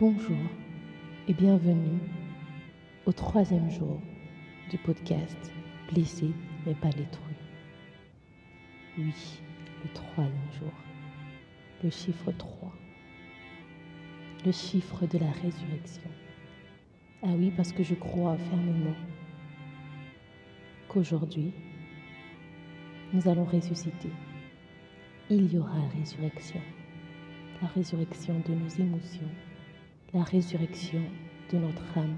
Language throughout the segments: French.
Bonjour et bienvenue au troisième jour du podcast Blessé mais pas détruit. Oui, le troisième jour, le chiffre 3, le chiffre de la résurrection. Ah oui, parce que je crois fermement qu'aujourd'hui, nous allons ressusciter. Il y aura résurrection, la résurrection de nos émotions, la résurrection de notre âme,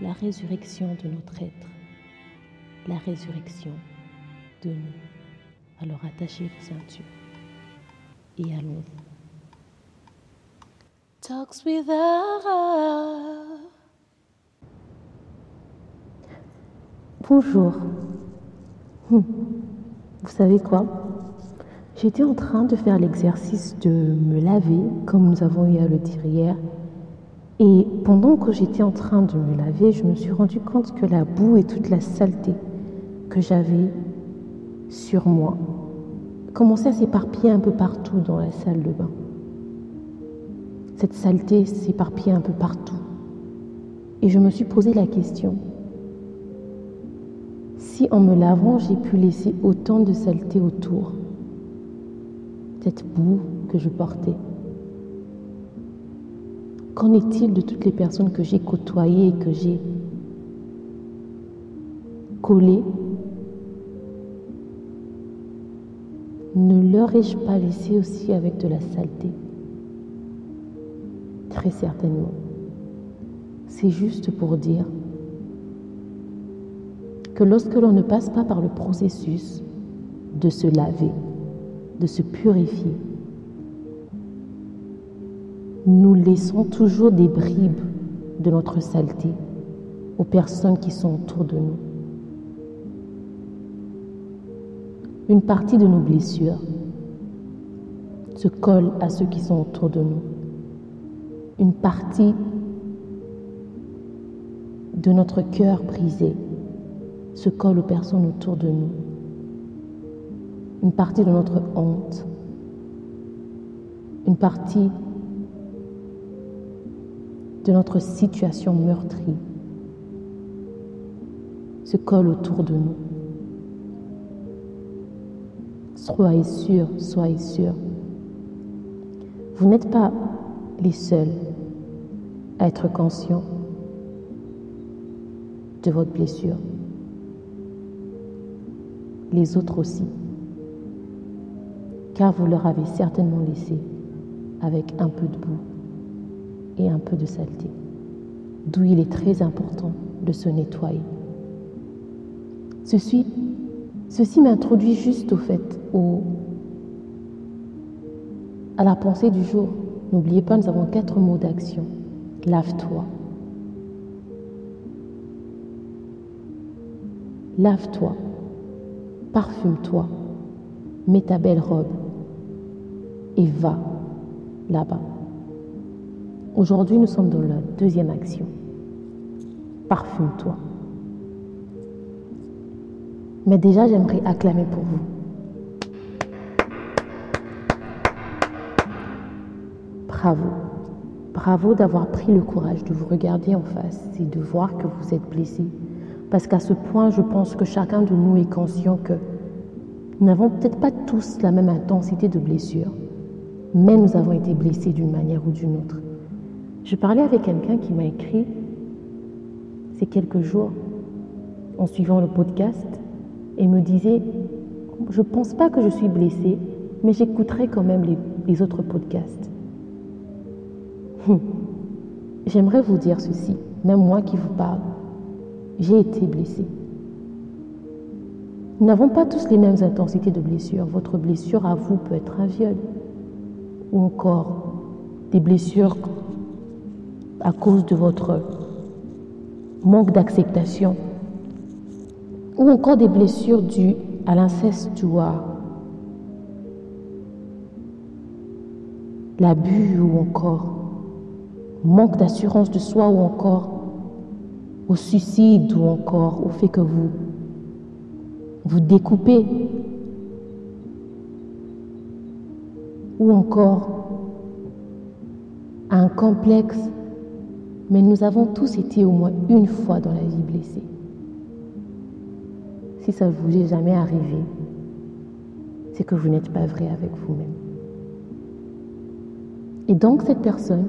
la résurrection de notre être, la résurrection de nous. Alors attachez vos ceintures et allons. Talks with Bonjour. Hmm. Vous savez quoi? J'étais en train de faire l'exercice de me laver, comme nous avons eu à le dire hier. Et pendant que j'étais en train de me laver, je me suis rendu compte que la boue et toute la saleté que j'avais sur moi commençait à s'éparpiller un peu partout dans la salle de bain. Cette saleté s'éparpillait un peu partout. Et je me suis posé la question, si en me lavant j'ai pu laisser autant de saleté autour, cette boue que je portais, Qu'en est-il de toutes les personnes que j'ai côtoyées et que j'ai collées? Ne leur ai-je pas laissé aussi avec de la saleté? Très certainement. C'est juste pour dire que lorsque l'on ne passe pas par le processus de se laver, de se purifier, nous laissons toujours des bribes de notre saleté aux personnes qui sont autour de nous. Une partie de nos blessures se colle à ceux qui sont autour de nous. Une partie de notre cœur brisé se colle aux personnes autour de nous. Une partie de notre honte, une partie de notre situation meurtrie se colle autour de nous. Soyez sûr, soyez sûr, vous n'êtes pas les seuls à être conscients de votre blessure. Les autres aussi, car vous leur avez certainement laissé avec un peu de boue et un peu de saleté, d'où il est très important de se nettoyer. Ceci, m'introduit juste au fait, à la pensée du jour. N'oubliez pas, nous avons quatre mots d'action. Lave-toi. Lave-toi. Parfume-toi. Mets ta belle robe. Et va là-bas. Aujourd'hui, nous sommes dans la deuxième action. Parfume-toi. Mais déjà, j'aimerais acclamer pour vous. Bravo. Bravo d'avoir pris le courage de vous regarder en face et de voir que vous êtes blessé. Parce qu'à ce point, je pense que chacun de nous est conscient que nous n'avons peut-être pas tous la même intensité de blessure, mais nous avons été blessés d'une manière ou d'une autre. Je parlais avec quelqu'un qui m'a écrit ces quelques jours en suivant le podcast et me disait, je ne pense pas que je suis blessée, mais j'écouterai quand même les, autres podcasts. Hum. J'aimerais vous dire ceci, même moi qui vous parle, j'ai été blessée. Nous n'avons pas tous les mêmes intensités de blessure. Votre blessure à vous peut être un viol ou encore des blessures à cause de votre manque d'acceptation ou encore des blessures dues à à l'abus ou encore manque d'assurance de soi ou encore au suicide ou encore au fait que vous vous découpez ou encore un complexe, mais nous avons tous été au moins une fois dans la vie blessés. Si ça ne vous est jamais arrivé, c'est que vous n'êtes pas vrai avec vous-même. Et donc cette personne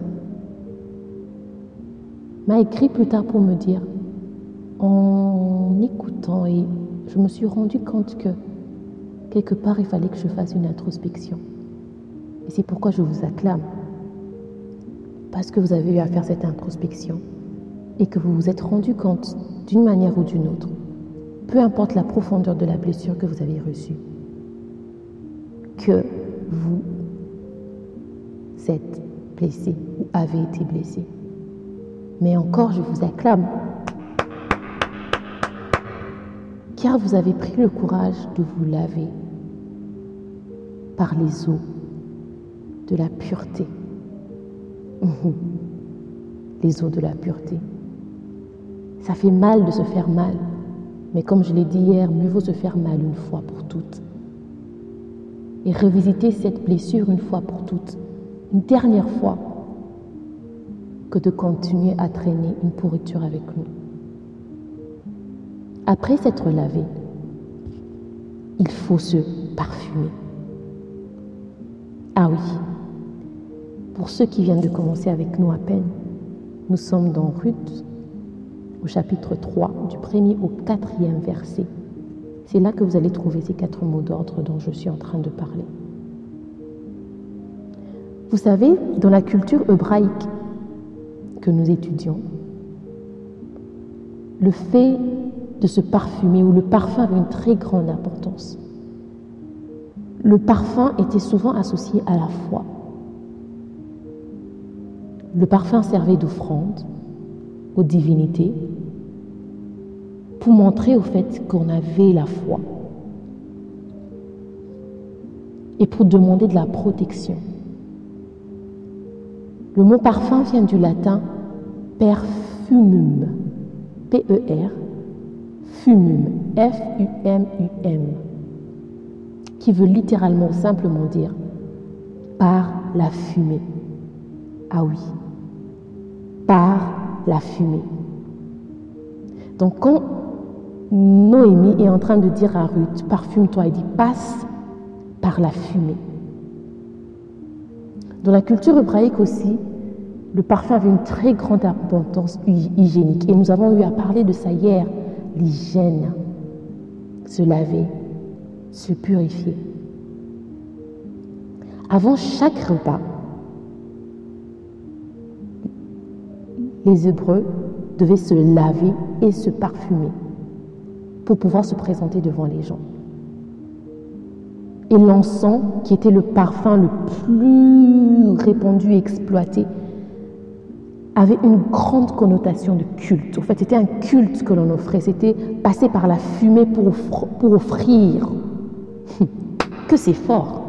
m'a écrit plus tard pour me dire, en écoutant, et je me suis rendu compte que quelque part, il fallait que je fasse une introspection. Et c'est pourquoi je vous acclame. Parce que vous avez eu à faire cette introspection et que vous vous êtes rendu compte d'une manière ou d'une autre, peu importe la profondeur de la blessure que vous avez reçue, que vous êtes blessé ou avez été blessé. Mais encore, je vous acclame, car vous avez pris le courage de vous laver par les eaux de la pureté. Les eaux de la pureté. Ça fait mal de se faire mal, mais comme je l'ai dit hier, mieux vaut se faire mal une fois pour toutes. Et revisiter cette blessure une fois pour toutes, une dernière fois, que de continuer à traîner une pourriture avec nous. Après s'être lavé, il faut se parfumer. Ah oui, pour ceux qui viennent de commencer avec nous à peine, nous sommes dans Ruth au chapitre 3, du premier au quatrième verset. C'est là que vous allez trouver ces quatre mots d'ordre dont je suis en train de parler. Vous savez, dans la culture hébraïque que nous étudions, le fait de se parfumer ou le parfum avait une très grande importance. Le parfum était souvent associé à la foi. Le parfum servait d'offrande aux divinités pour montrer au fait qu'on avait la foi et pour demander de la protection. Le mot parfum vient du latin perfumum, P-E-R, fumum, F-U-M-U-M, qui veut littéralement simplement dire par la fumée. Ah oui, par la fumée. Donc quand Noémie est en train de dire à Ruth, parfume-toi, il dit passe par la fumée. Dans la culture hébraïque aussi, le parfum avait une très grande importance hygiénique. Et nous avons eu à parler de ça hier, l'hygiène, se laver, se purifier. Avant chaque repas, les Hébreux devaient se laver et se parfumer pour pouvoir se présenter devant les gens. Et l'encens, qui était le parfum le plus répandu et exploité, avait une grande connotation de culte. En fait, c'était un culte que l'on offrait. C'était passer par la fumée pour, pour offrir. que c'est fort.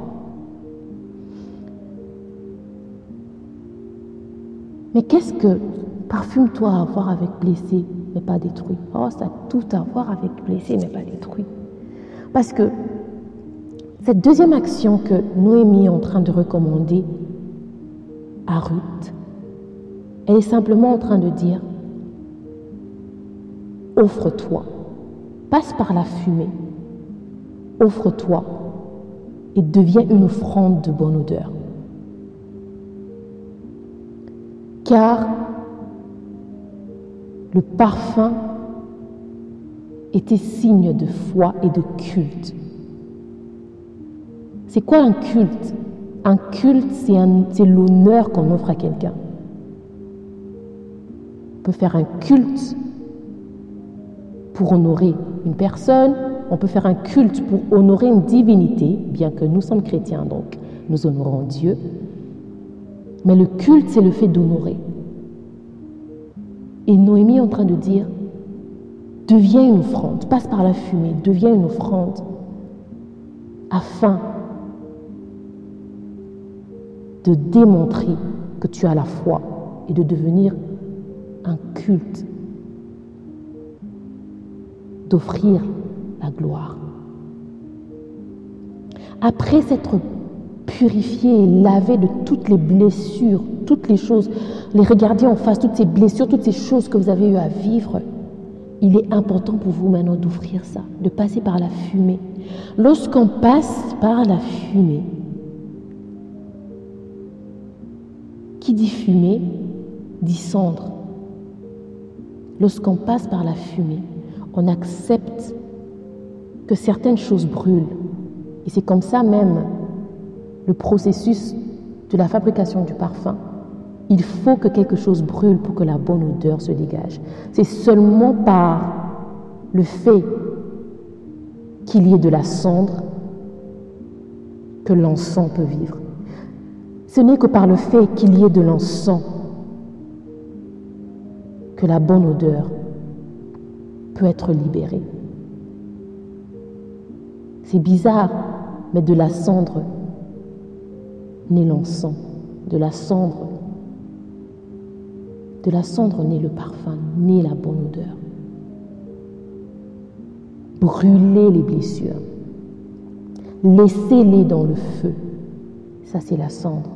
Mais qu'est-ce que parfume-toi à voir avec blessé, mais pas détruit Oh, ça a tout à voir avec blessé, mais pas détruit. Parce que cette deuxième action que Noémie est en train de recommander à Ruth, elle est simplement en train de dire, offre-toi, passe par la fumée, offre-toi et deviens une offrande de bonne odeur. Car le parfum était signe de foi et de culte. C'est quoi un culte? Un culte, c'est l'honneur qu'on offre à quelqu'un. On peut faire un culte pour honorer une personne, on peut faire un culte pour honorer une divinité, bien que nous sommes chrétiens, donc nous honorons Dieu. Mais le culte, c'est le fait d'honorer. Et Noémie est en train de dire, deviens une offrande, passe par la fumée, deviens une offrande, afin de démontrer que tu as la foi et de devenir un culte, d'offrir la gloire. Après s'être purifié et lavé de toutes les blessures toutes les choses, les regarder en face, toutes ces blessures, toutes ces choses que vous avez eu à vivre, il est important pour vous maintenant d'ouvrir ça, de passer par la fumée. Lorsqu'on passe par la fumée, qui dit fumée dit cendre. Lorsqu'on passe par la fumée, on accepte que certaines choses brûlent. Et c'est comme ça même le processus de la fabrication du parfum. Il faut que quelque chose brûle pour que la bonne odeur se dégage. C'est seulement par le fait qu'il y ait de la cendre que l'encens peut vivre. Ce n'est que par le fait qu'il y ait de l'encens que la bonne odeur peut être libérée. C'est bizarre, mais de la cendre naît l'encens, de la cendre, de la cendre naît le parfum, naît la bonne odeur. Brûlez les blessures, laissez-les dans le feu, ça c'est la cendre.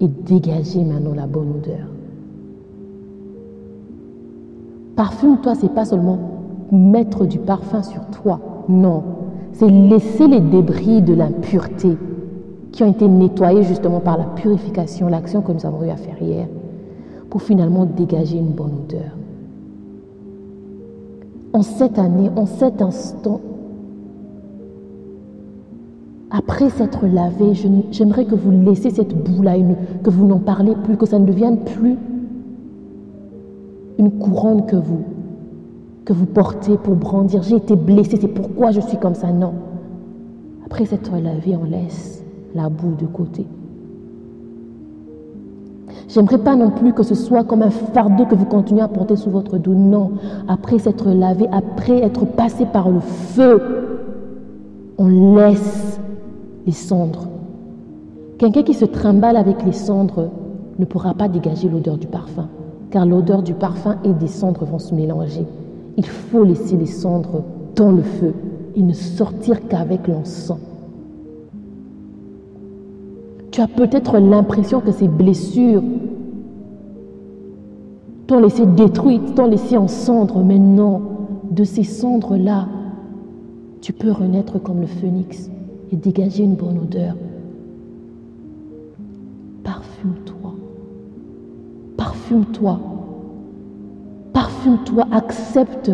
Et dégagez maintenant la bonne odeur. Parfume-toi, c'est pas seulement mettre du parfum sur toi, non c'est laisser les débris de l'impureté qui ont été nettoyés justement par la purification, l'action que nous avons eu à faire hier, pour finalement dégager une bonne odeur. En cette année, en cet instant, après s'être lavé, j'aimerais que vous laissiez cette boue-là, que vous n'en parlez plus, que ça ne devienne plus une couronne que vous que vous portez pour brandir. J'ai été blessé, c'est pourquoi je suis comme ça. Non. Après s'être lavé, on laisse la boue de côté. J'aimerais pas non plus que ce soit comme un fardeau que vous continuez à porter sous votre dos. Non. Après s'être lavé, après être passé par le feu, on laisse les cendres. Quelqu'un qui se trimballe avec les cendres ne pourra pas dégager l'odeur du parfum, car l'odeur du parfum et des cendres vont se mélanger. Il faut laisser les cendres dans le feu et ne sortir qu'avec l'encens. Tu as peut-être l'impression que ces blessures t'ont laissé détruite, t'ont laissé en cendres, mais non, de ces cendres-là, tu peux renaître comme le phénix et dégager une bonne odeur. Parfume-toi. Parfume-toi. Parfume-toi, accepte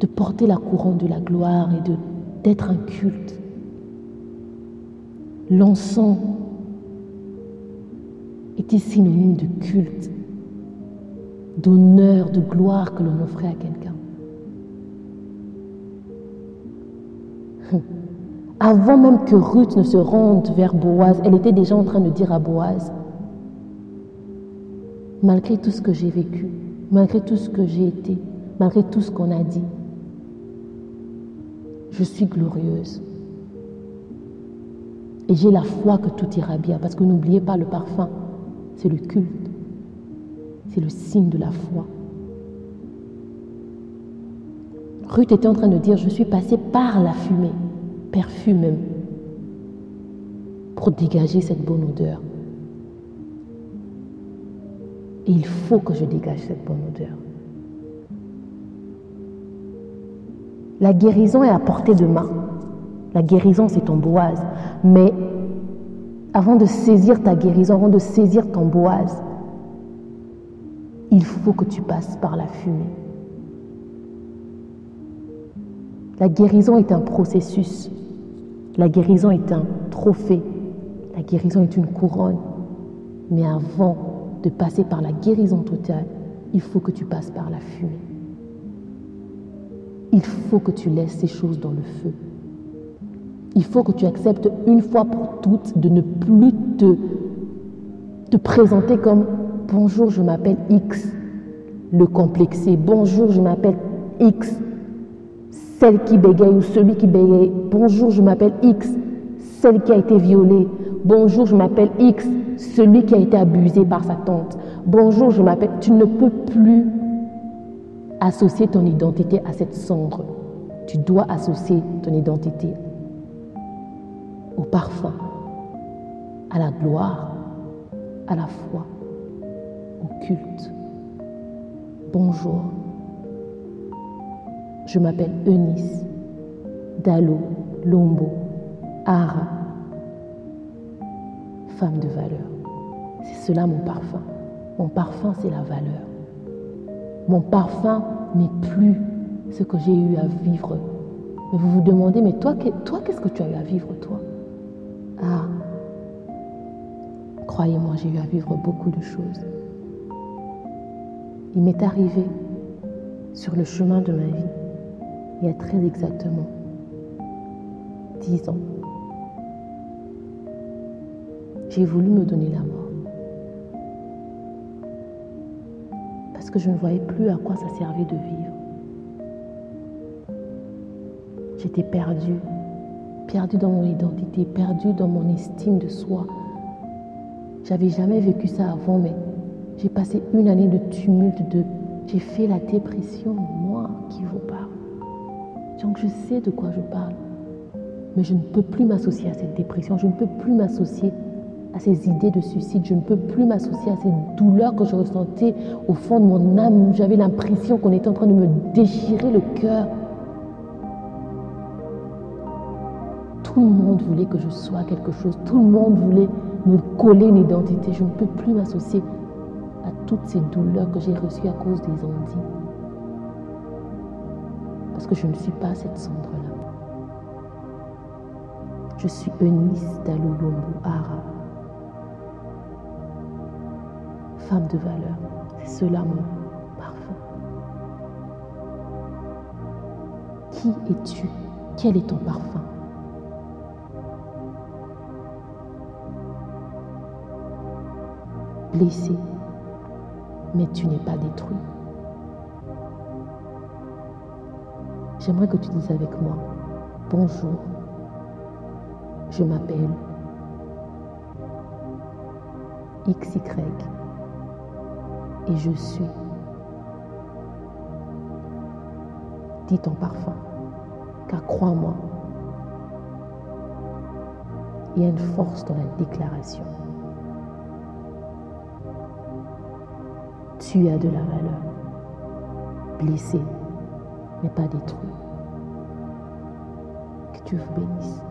de porter la couronne de la gloire et de, d'être un culte. L'encens était synonyme de culte, d'honneur, de gloire que l'on offrait à quelqu'un. Avant même que Ruth ne se rende vers Boaz, elle était déjà en train de dire à Boaz, malgré tout ce que j'ai vécu, malgré tout ce que j'ai été, malgré tout ce qu'on a dit, je suis glorieuse. Et j'ai la foi que tout ira bien, parce que n'oubliez pas le parfum, c'est le culte, c'est le signe de la foi. Ruth était en train de dire, je suis passée par la fumée, perfume même, pour dégager cette bonne odeur. Et il faut que je dégage cette bonne odeur. La guérison est à portée de main. La guérison, c'est ton boise. Mais avant de saisir ta guérison, avant de saisir ton boise, il faut que tu passes par la fumée. La guérison est un processus. La guérison est un trophée. La guérison est une couronne. Mais avant de passer par la guérison totale, il faut que tu passes par la fumée. Il faut que tu laisses ces choses dans le feu. Il faut que tu acceptes une fois pour toutes de ne plus te, te présenter comme bonjour, je m'appelle X, le complexé. Bonjour, je m'appelle X, celle qui bégaye ou celui qui bégaye. Bonjour, je m'appelle X, celle qui a été violée. Bonjour, je m'appelle X, celui qui a été abusé par sa tante. Bonjour, je m'appelle. Tu ne peux plus associer ton identité à cette cendre. Tu dois associer ton identité au parfum, à la gloire, à la foi, au culte. Bonjour, je m'appelle Eunice, Dalo, Lombo, Ara, femme de valeur. C'est cela mon parfum. Mon parfum, c'est la valeur. Mon parfum n'est plus ce que j'ai eu à vivre. Mais vous vous demandez, mais toi, qu'est-ce que tu as eu à vivre, toi? Ah, croyez-moi, j'ai eu à vivre beaucoup de choses. Il m'est arrivé sur le chemin de ma vie, il y a très exactement dix ans, j'ai voulu me donner la que je ne voyais plus à quoi ça servait de vivre. J'étais perdue, perdue dans mon identité, perdue dans mon estime de soi. J'avais jamais vécu ça avant, mais j'ai passé une année de tumulte, de j'ai fait la dépression, moi qui vous parle. Donc je sais de quoi je parle. Mais je ne peux plus m'associer à cette dépression, je ne peux plus m'associer à ces idées de suicide, je ne peux plus m'associer à ces douleurs que je ressentais au fond de mon âme. J'avais l'impression qu'on était en train de me déchirer le cœur. Tout le monde voulait que je sois quelque chose, tout le monde voulait me coller une identité. Je ne peux plus m'associer à toutes ces douleurs que j'ai reçues à cause des ondits. Parce que je ne suis pas cette cendre-là. Je suis Eunice Dalulombo Ara. Femme de valeur, c'est cela mon parfum. Qui es-tu? Quel est ton parfum? Blessé, mais tu n'es pas détruit. J'aimerais que tu dises avec moi, bonjour, je m'appelle XY et je suis. Dis ton parfum, car crois-moi, il y a une force dans la déclaration. Tu as de la valeur, blessé, mais pas détruit. Que Dieu vous bénisse.